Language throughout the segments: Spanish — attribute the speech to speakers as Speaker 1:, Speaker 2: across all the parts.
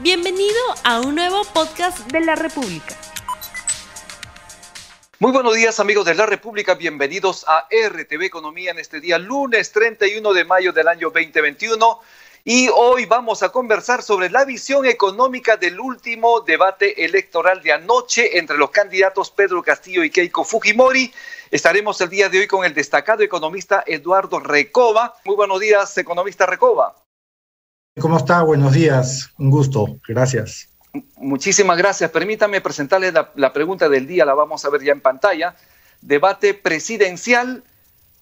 Speaker 1: Bienvenido a un nuevo podcast de la República.
Speaker 2: Muy buenos días amigos de la República, bienvenidos a RTV Economía en este día lunes 31 de mayo del año 2021 y hoy vamos a conversar sobre la visión económica del último debate electoral de anoche entre los candidatos Pedro Castillo y Keiko Fujimori. Estaremos el día de hoy con el destacado economista Eduardo Recoba. Muy buenos días, economista Recoba.
Speaker 3: ¿Cómo está? Buenos días, un gusto, gracias.
Speaker 2: Muchísimas gracias. Permítame presentarles la, pregunta del día, la vamos a ver ya en pantalla. Debate presidencial,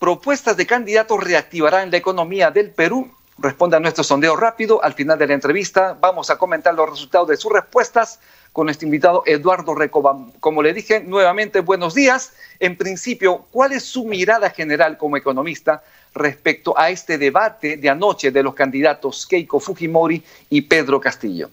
Speaker 2: propuestas de candidatos reactivarán la economía del Perú. Responde a nuestro sondeo rápido. Al final de la entrevista vamos a comentar los resultados de sus respuestas con nuestro invitado Eduardo Recoba. Como le dije, nuevamente buenos días. En principio, ¿cuál es su mirada general como economista respecto a este debate de anoche de los candidatos Keiko Fujimori y Pedro Castillo?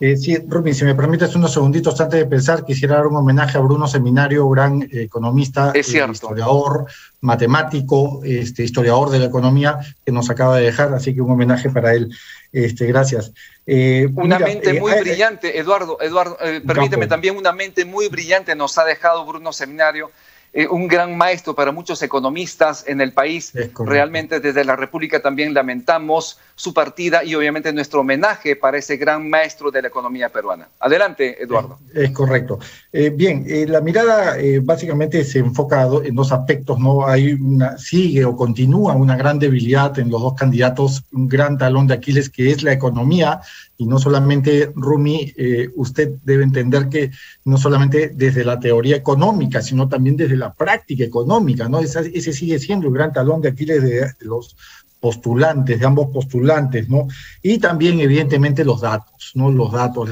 Speaker 3: Eh, sí, Rubin, si me permites unos segunditos antes de pensar, quisiera dar un homenaje a Bruno Seminario, gran economista,
Speaker 2: eh,
Speaker 3: historiador, matemático, este, historiador de la economía, que nos acaba de dejar, así que un homenaje para él. Este, gracias.
Speaker 2: Eh, una mente muy brillante, Eduardo, Eduardo, permíteme también una mente muy brillante nos ha dejado Bruno Seminario eh, un gran maestro para muchos economistas en el país. Realmente desde la República también lamentamos su partida y obviamente nuestro homenaje para ese gran maestro de la economía peruana. Adelante, Eduardo.
Speaker 3: Es, correcto. Eh, bien, eh, la mirada básicamente se enfoca en dos aspectos, ¿no? Hay una, sigue o continúa una gran debilidad en los dos candidatos, un gran talón de Aquiles que es la economía y no solamente, Rumi, eh, usted debe entender que no solamente desde la teoría económica, sino también desde la práctica económica, ¿no? ese sigue siendo el gran talón de Aquiles de, los postulantes, de ambos postulantes, ¿no? Y también, evidentemente, los datos, ¿no? Los datos,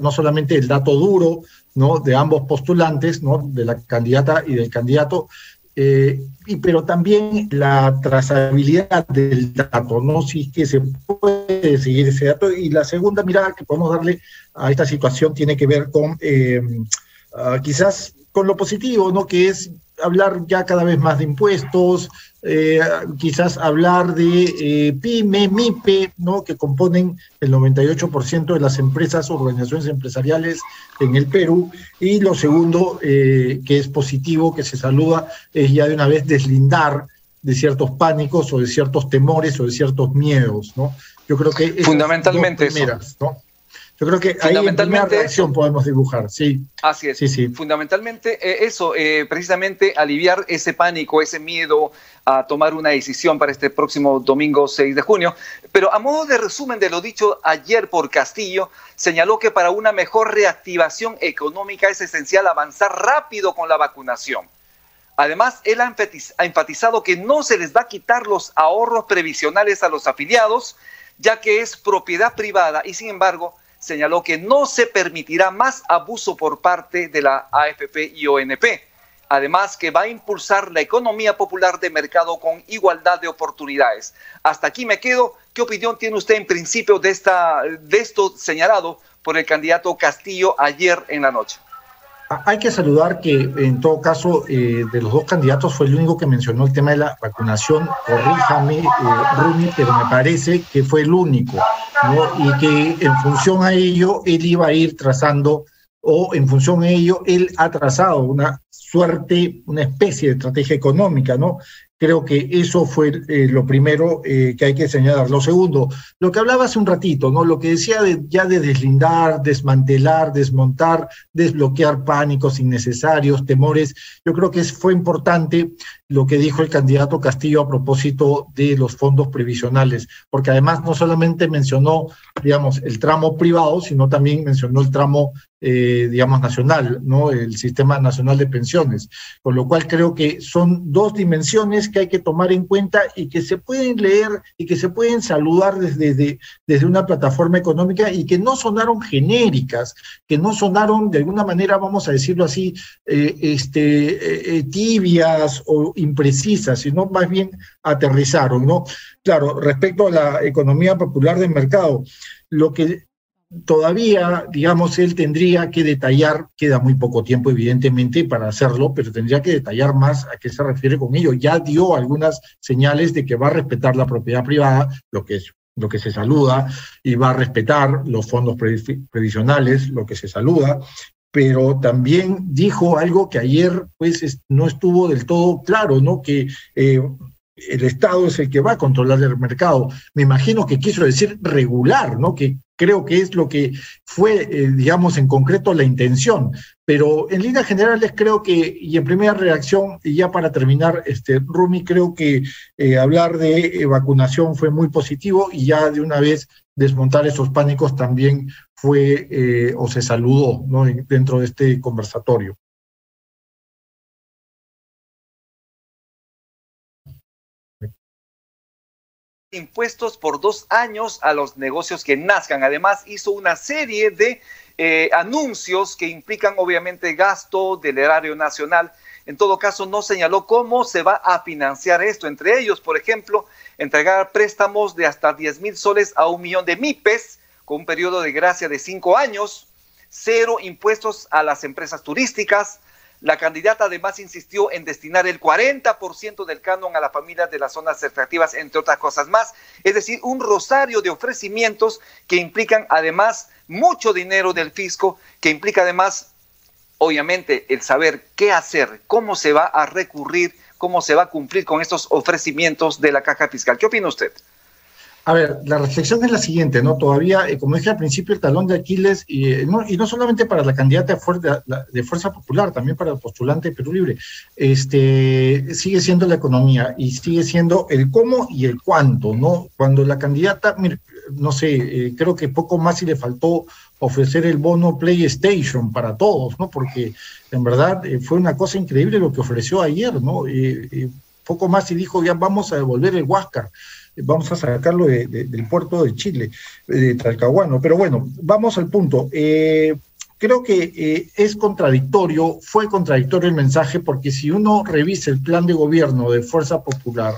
Speaker 3: no solamente el dato duro, ¿no? De ambos postulantes, ¿no? De la candidata y del candidato, eh, y, pero también la trazabilidad del dato, ¿no? Si es que se puede seguir ese dato. Y la segunda mirada que podemos darle a esta situación tiene que ver con eh, ah, quizás con lo positivo, ¿no? Que es hablar ya cada vez más de impuestos, eh, quizás hablar de eh, PYME, MIPE, ¿no? que componen el 98% de las empresas, organizaciones empresariales en el Perú. Y lo segundo, eh, que es positivo, que se saluda, es ya de una vez deslindar de ciertos pánicos o de ciertos temores o de ciertos miedos. ¿no?
Speaker 2: Yo creo que... Fundamentalmente
Speaker 3: ¿no? Yo creo que ahí en primera reacción podemos dibujar, sí.
Speaker 2: Así es. Sí, sí. Fundamentalmente eh, eso, eh, precisamente aliviar ese pánico, ese miedo a tomar una decisión para este próximo domingo 6 de junio. Pero a modo de resumen de lo dicho ayer por Castillo, señaló que para una mejor reactivación económica es esencial avanzar rápido con la vacunación. Además, él ha enfatizado que no se les va a quitar los ahorros previsionales a los afiliados, ya que es propiedad privada y sin embargo señaló que no se permitirá más abuso por parte de la AFP y ONP. Además, que va a impulsar la economía popular de mercado con igualdad de oportunidades. Hasta aquí me quedo. ¿Qué opinión tiene usted en principio de, esta, de esto señalado por el candidato Castillo ayer en la noche?
Speaker 3: Hay que saludar que en todo caso eh, de los dos candidatos fue el único que mencionó el tema de la vacunación. Corríjame, eh, Rumi, pero me parece que fue el único, ¿no? Y que en función a ello él iba a ir trazando, o en función a ello él ha trazado una suerte, una especie de estrategia económica, ¿no? Creo que eso fue eh, lo primero eh, que hay que señalar. Lo segundo, lo que hablaba hace un ratito, ¿no? Lo que decía de, ya de deslindar, desmantelar, desmontar, desbloquear pánicos innecesarios, temores. Yo creo que fue importante lo que dijo el candidato Castillo a propósito de los fondos previsionales, porque además no solamente mencionó, digamos, el tramo privado, sino también mencionó el tramo eh, digamos, nacional, ¿no? El Sistema Nacional de Pensiones. Con lo cual creo que son dos dimensiones que hay que tomar en cuenta y que se pueden leer y que se pueden saludar desde, desde, una plataforma económica y que no sonaron genéricas, que no sonaron de alguna manera, vamos a decirlo así, eh, este, eh, tibias o imprecisas, sino más bien aterrizaron, ¿no? Claro, respecto a la economía popular del mercado, lo que todavía, digamos, él tendría que detallar, queda muy poco tiempo evidentemente para hacerlo, pero tendría que detallar más a qué se refiere con ello. Ya dio algunas señales de que va a respetar la propiedad privada, lo que es lo que se saluda, y va a respetar los fondos previsionales, lo que se saluda, pero también dijo algo que ayer pues no estuvo del todo claro, ¿no? Que eh, el Estado es el que va a controlar el mercado. Me imagino que quiso decir regular, ¿no? Que creo que es lo que fue, eh, digamos, en concreto la intención. Pero en líneas generales creo que, y en primera reacción, y ya para terminar, este, Rumi, creo que eh, hablar de vacunación fue muy positivo y ya de una vez desmontar esos pánicos también fue eh, o se saludó ¿no? dentro de este conversatorio.
Speaker 2: impuestos por dos años a los negocios que nazcan. Además, hizo una serie de eh, anuncios que implican obviamente gasto del erario nacional. En todo caso, no señaló cómo se va a financiar esto. Entre ellos, por ejemplo, entregar préstamos de hasta 10 mil soles a un millón de MIPES con un periodo de gracia de cinco años, cero impuestos a las empresas turísticas, la candidata además insistió en destinar el 40% del canon a las familias de las zonas extractivas, entre otras cosas más. Es decir, un rosario de ofrecimientos que implican además mucho dinero del fisco, que implica además, obviamente, el saber qué hacer, cómo se va a recurrir, cómo se va a cumplir con estos ofrecimientos de la caja fiscal. ¿Qué opina usted?
Speaker 3: A ver, la reflexión es la siguiente, ¿no? Todavía, eh, como dije al principio, el talón de Aquiles, y, eh, no, y no solamente para la candidata de, Fuerza Popular, también para el postulante de Perú Libre, este, sigue siendo la economía y sigue siendo el cómo y el cuánto, ¿no? Cuando la candidata, no sé, eh, creo que poco más si le faltó ofrecer el bono PlayStation para todos, ¿no? Porque en verdad fue una cosa increíble lo que ofreció ayer, ¿no? poco más y dijo, ya vamos a devolver el Huáscar vamos a sacarlo del puerto de Chile, de Talcahuano. Pero bueno, vamos al punto. Eh, creo que eh, es contradictorio, fue contradictorio el mensaje, porque si uno revisa el plan de gobierno de Fuerza Popular,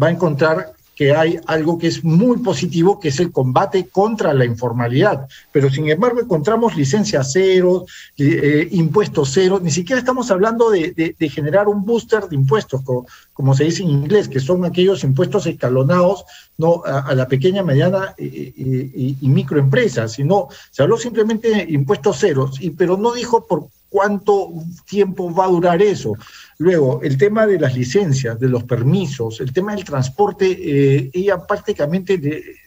Speaker 3: va a encontrar que hay algo que es muy positivo, que es el combate contra la informalidad. Pero sin embargo encontramos licencias cero, eh, impuestos cero, ni siquiera estamos hablando de, generar un booster de impuestos, como, se dice en inglés, que son aquellos impuestos escalonados no a, la pequeña, mediana y, microempresa, sino se habló simplemente de impuestos ceros, y, pero no dijo por cuánto tiempo va a durar eso. Luego, el tema de las licencias, de los permisos, el tema del transporte, eh, ella prácticamente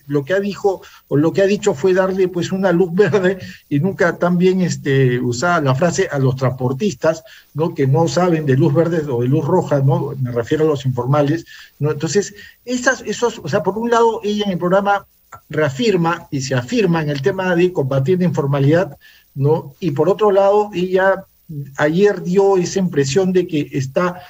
Speaker 3: lo que ha dicho o lo que ha dicho fue darle pues una luz verde y nunca también este, usaba la frase a los transportistas, ¿no? que no saben de luz verde o de luz roja, ¿no? me refiero a los informales. ¿no? Entonces, esas, esos, o sea, por un lado, ella en el programa reafirma y se afirma en el tema de combatir la informalidad, ¿no? Y por otro lado, ella ayer dio esa impresión de que está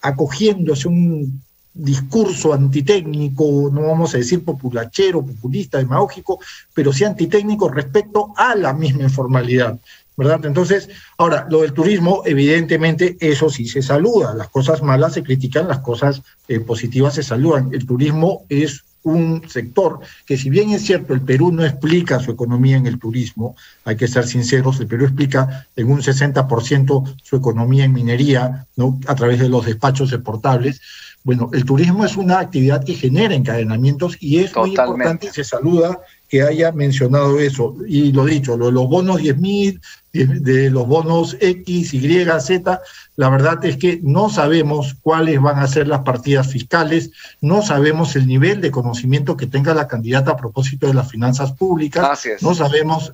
Speaker 3: acogiéndose un discurso antitécnico, no vamos a decir populachero, populista, demagógico, pero sí antitécnico respecto a la misma informalidad. ¿verdad? Entonces, ahora, lo del turismo, evidentemente, eso sí se saluda. Las cosas malas se critican, las cosas eh, positivas se saludan. El turismo es un sector que si bien es cierto, el Perú no explica su economía en el turismo, hay que ser sinceros, el Perú explica en un 60% su economía en minería, ¿no? a través de los despachos exportables. Bueno, el turismo es una actividad que genera encadenamientos y es muy importante, se saluda que haya mencionado eso. Y lo dicho, lo de los bonos 10.000, de los bonos X, Y, Z, la verdad es que no sabemos cuáles van a ser las partidas fiscales, no sabemos el nivel de conocimiento que tenga la candidata a propósito de las finanzas públicas, no sabemos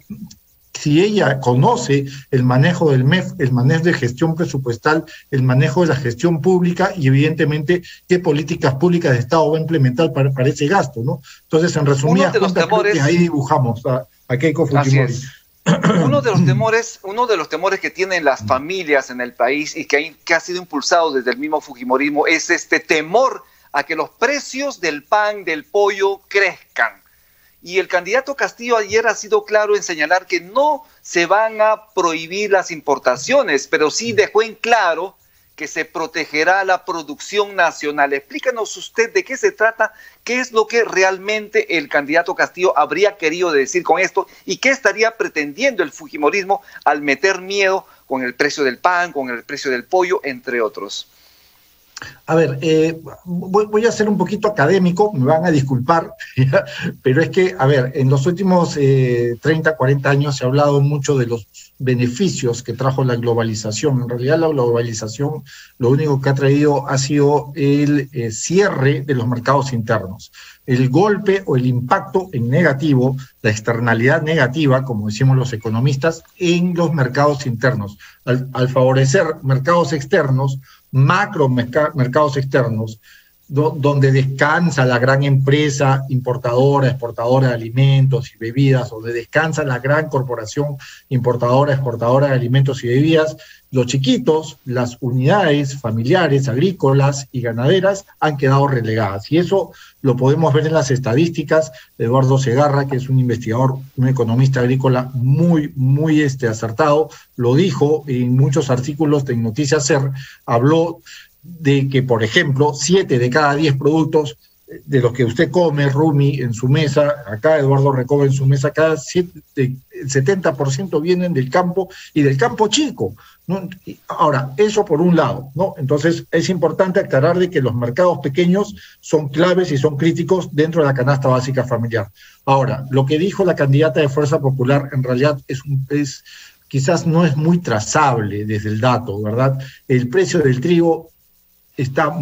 Speaker 3: si ella conoce el manejo del MEF, el manejo de gestión presupuestal, el manejo de la gestión pública y evidentemente qué políticas públicas de Estado va a implementar para, ese gasto, ¿no? Entonces, en resumidas cuentas, ahí dibujamos a, a Keiko Fujimori.
Speaker 2: Uno de los temores, uno de los temores que tienen las familias en el país y que, que ha sido impulsado desde el mismo Fujimorismo es este temor a que los precios del pan, del pollo crezcan. Y el candidato Castillo ayer ha sido claro en señalar que no se van a prohibir las importaciones, pero sí dejó en claro que se protegerá la producción nacional. Explícanos usted de qué se trata, qué es lo que realmente el candidato Castillo habría querido decir con esto y qué estaría pretendiendo el Fujimorismo al meter miedo con el precio del pan, con el precio del pollo, entre otros.
Speaker 3: A ver, eh, voy, a ser un poquito académico, me van a disculpar, pero es que, a ver, en los últimos 30, eh, 40 años se ha hablado mucho de los beneficios que trajo la globalización. En realidad la globalización lo único que ha traído ha sido el eh, cierre de los mercados internos. El golpe o el impacto en negativo, la externalidad negativa, como decimos los economistas, en los mercados internos. al favorecer mercados externos, macro mercados externos, donde descansa la gran empresa importadora, exportadora de alimentos y bebidas, donde descansa la gran corporación importadora, exportadora de alimentos y bebidas, los chiquitos, las unidades familiares, agrícolas y ganaderas han quedado relegadas. Y eso lo podemos ver en las estadísticas. Eduardo Segarra, que es un investigador, un economista agrícola muy, muy este, acertado, lo dijo en muchos artículos de Noticias Ser, habló de que, por ejemplo, siete de cada diez productos de los que usted come, Rumi, en su mesa, acá Eduardo Recoba en su mesa, cada siete, el 70% vienen del campo y del campo chico. Ahora, eso por un lado, ¿no? Entonces es importante aclarar de que los mercados pequeños son claves y son críticos dentro de la canasta básica familiar. Ahora, lo que dijo la candidata de Fuerza Popular en realidad es, un, es quizás no es muy trazable desde el dato, ¿verdad? El precio del trigo está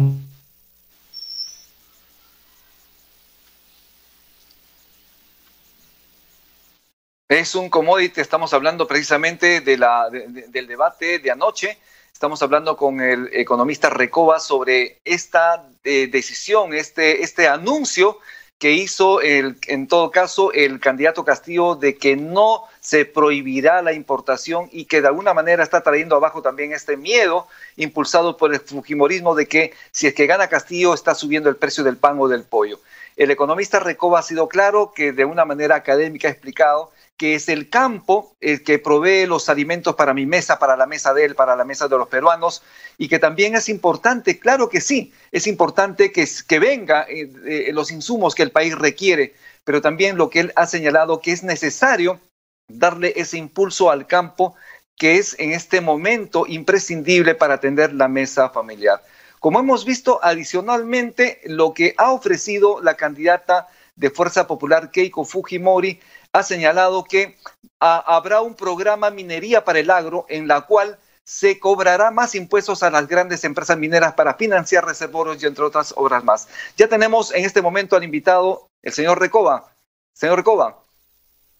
Speaker 2: Es un commodity, estamos hablando precisamente de la, del debate de anoche. Estamos hablando con el economista Recoba sobre esta eh, decisión, este, este anuncio que hizo el, en todo caso el candidato Castillo de que no se prohibirá la importación y que de alguna manera está trayendo abajo también este miedo impulsado por el fujimorismo de que si es que gana Castillo está subiendo el precio del pan o del pollo. El economista Recoba ha sido claro que de una manera académica ha explicado que es el campo el que provee los alimentos para mi mesa, para la mesa de él, para la mesa de los peruanos, y que también es importante, claro que sí, es importante que, que venga eh, eh, los insumos que el país requiere, pero también lo que él ha señalado que es necesario darle ese impulso al campo que es en este momento imprescindible para atender la mesa familiar. Como hemos visto adicionalmente, lo que ha ofrecido la candidata de Fuerza Popular Keiko Fujimori ha señalado que ah, habrá un programa minería para el agro en la cual se cobrará más impuestos a las grandes empresas mineras para financiar reservorios y entre otras obras más. Ya tenemos en este momento al invitado, el señor Recoba. Señor Recoba,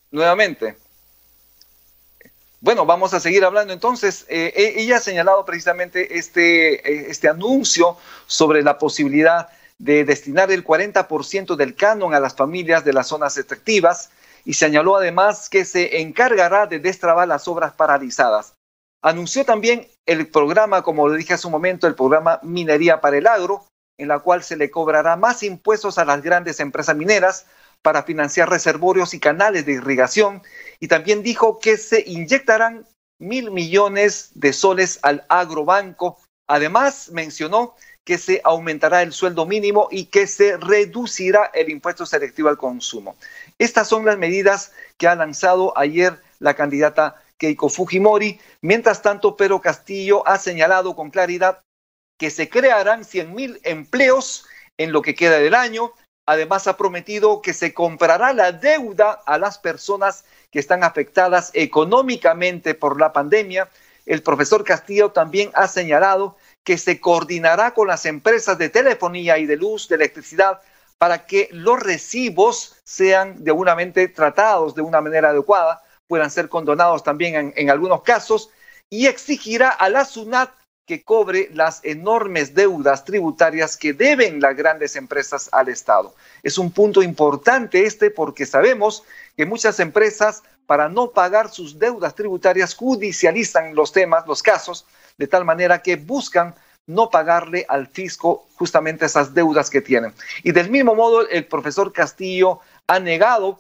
Speaker 2: nuevamente. Bueno, vamos a seguir hablando entonces. Eh, e, ella ha señalado precisamente este, eh, este anuncio sobre la posibilidad de destinar el 40% del canon a las familias de las zonas extractivas y señaló además que se encargará de destrabar las obras paralizadas. Anunció también el programa, como le dije hace un momento, el programa Minería para el Agro, en la cual se le cobrará más impuestos a las grandes empresas mineras para financiar reservorios y canales de irrigación. Y también dijo que se inyectarán mil millones de soles al agrobanco. Además, mencionó que se aumentará el sueldo mínimo y que se reducirá el impuesto selectivo al consumo. Estas son las medidas que ha lanzado ayer la candidata Keiko Fujimori. Mientras tanto, Pedro Castillo ha señalado con claridad que se crearán 100.000 empleos en lo que queda del año. Además, ha prometido que se comprará la deuda a las personas que están afectadas económicamente por la pandemia. El profesor Castillo también ha señalado que se coordinará con las empresas de telefonía y de luz, de electricidad, para que los recibos sean de alguna manera tratados de una manera adecuada, puedan ser condonados también en, en algunos casos, y exigirá a la SUNAT que cobre las enormes deudas tributarias que deben las grandes empresas al Estado. Es un punto importante este porque sabemos que muchas empresas, para no pagar sus deudas tributarias, judicializan los temas, los casos, de tal manera que buscan no pagarle al fisco justamente esas deudas que tienen. Y del mismo modo, el profesor Castillo ha negado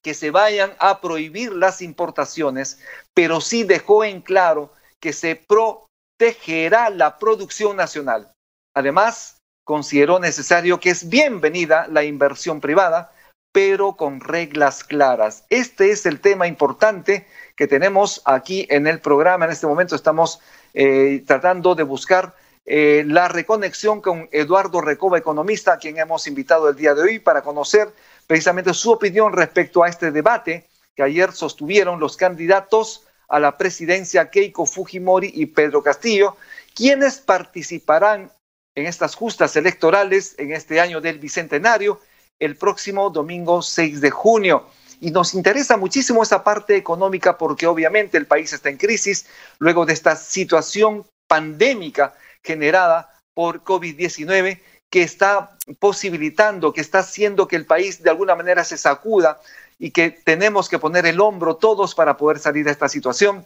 Speaker 2: que se vayan a prohibir las importaciones, pero sí dejó en claro que se protegerá la producción nacional. Además, consideró necesario que es bienvenida la inversión privada, pero con reglas claras. Este es el tema importante que tenemos aquí en el programa. En este momento estamos eh, tratando de buscar eh, la reconexión con Eduardo Recoba, economista, a quien hemos invitado el día de hoy para conocer precisamente su opinión respecto a este debate que ayer sostuvieron los candidatos a la presidencia Keiko Fujimori y Pedro Castillo, quienes participarán en estas justas electorales en este año del Bicentenario el próximo domingo 6 de junio. Y nos interesa muchísimo esa parte económica porque obviamente el país está en crisis luego de esta situación pandémica generada por COVID-19 que está posibilitando, que está haciendo que el país de alguna manera se sacuda y que tenemos que poner el hombro todos para poder salir de esta situación.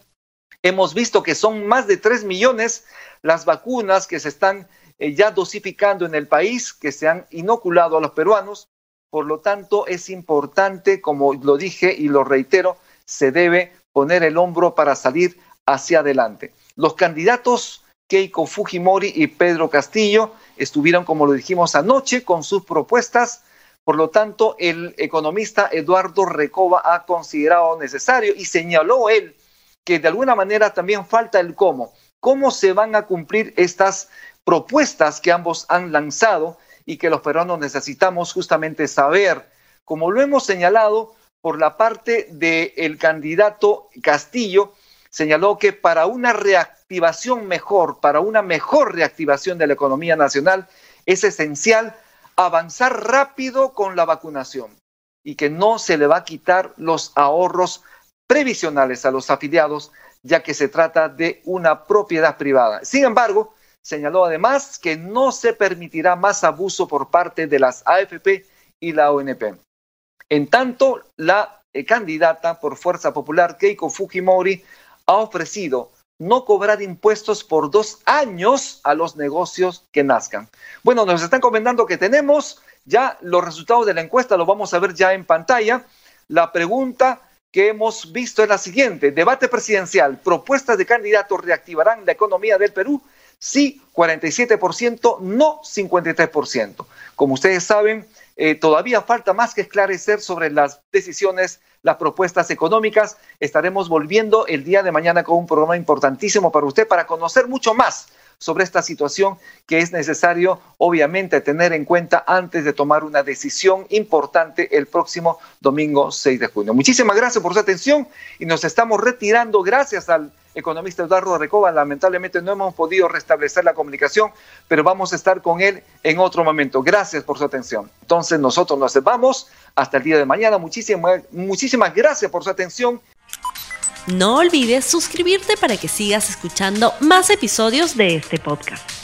Speaker 2: Hemos visto que son más de 3 millones las vacunas que se están eh, ya dosificando en el país, que se han inoculado a los peruanos. Por lo tanto, es importante, como lo dije y lo reitero, se debe poner el hombro para salir hacia adelante. Los candidatos Keiko Fujimori y Pedro Castillo estuvieron, como lo dijimos anoche, con sus propuestas. Por lo tanto, el economista Eduardo Recoba ha considerado necesario y señaló él que de alguna manera también falta el cómo. ¿Cómo se van a cumplir estas propuestas que ambos han lanzado y que los peruanos necesitamos justamente saber, como lo hemos señalado por la parte del candidato Castillo, señaló que para una reactivación mejor, para una mejor reactivación de la economía nacional, es esencial avanzar rápido con la vacunación y que no se le va a quitar los ahorros previsionales a los afiliados, ya que se trata de una propiedad privada. Sin embargo, Señaló además que no se permitirá más abuso por parte de las AFP y la ONP. En tanto, la eh, candidata por Fuerza Popular, Keiko Fujimori, ha ofrecido no cobrar impuestos por dos años a los negocios que nazcan. Bueno, nos están comentando que tenemos ya los resultados de la encuesta, lo vamos a ver ya en pantalla. La pregunta que hemos visto es la siguiente. Debate presidencial. Propuestas de candidatos reactivarán la economía del Perú sí 47%, no 53%. Como ustedes saben, eh, todavía falta más que esclarecer sobre las decisiones, las propuestas económicas. Estaremos volviendo el día de mañana con un programa importantísimo para usted para conocer mucho más sobre esta situación que es necesario, obviamente, tener en cuenta antes de tomar una decisión importante el próximo domingo 6 de junio. Muchísimas gracias por su atención y nos estamos retirando gracias al economista Eduardo Recoba. Lamentablemente no hemos podido restablecer la comunicación, pero vamos a estar con él en otro momento. Gracias por su atención. Entonces nosotros nos vamos hasta el día de mañana. Muchísimas, muchísimas gracias por su atención.
Speaker 1: No olvides suscribirte para que sigas escuchando más episodios de este podcast.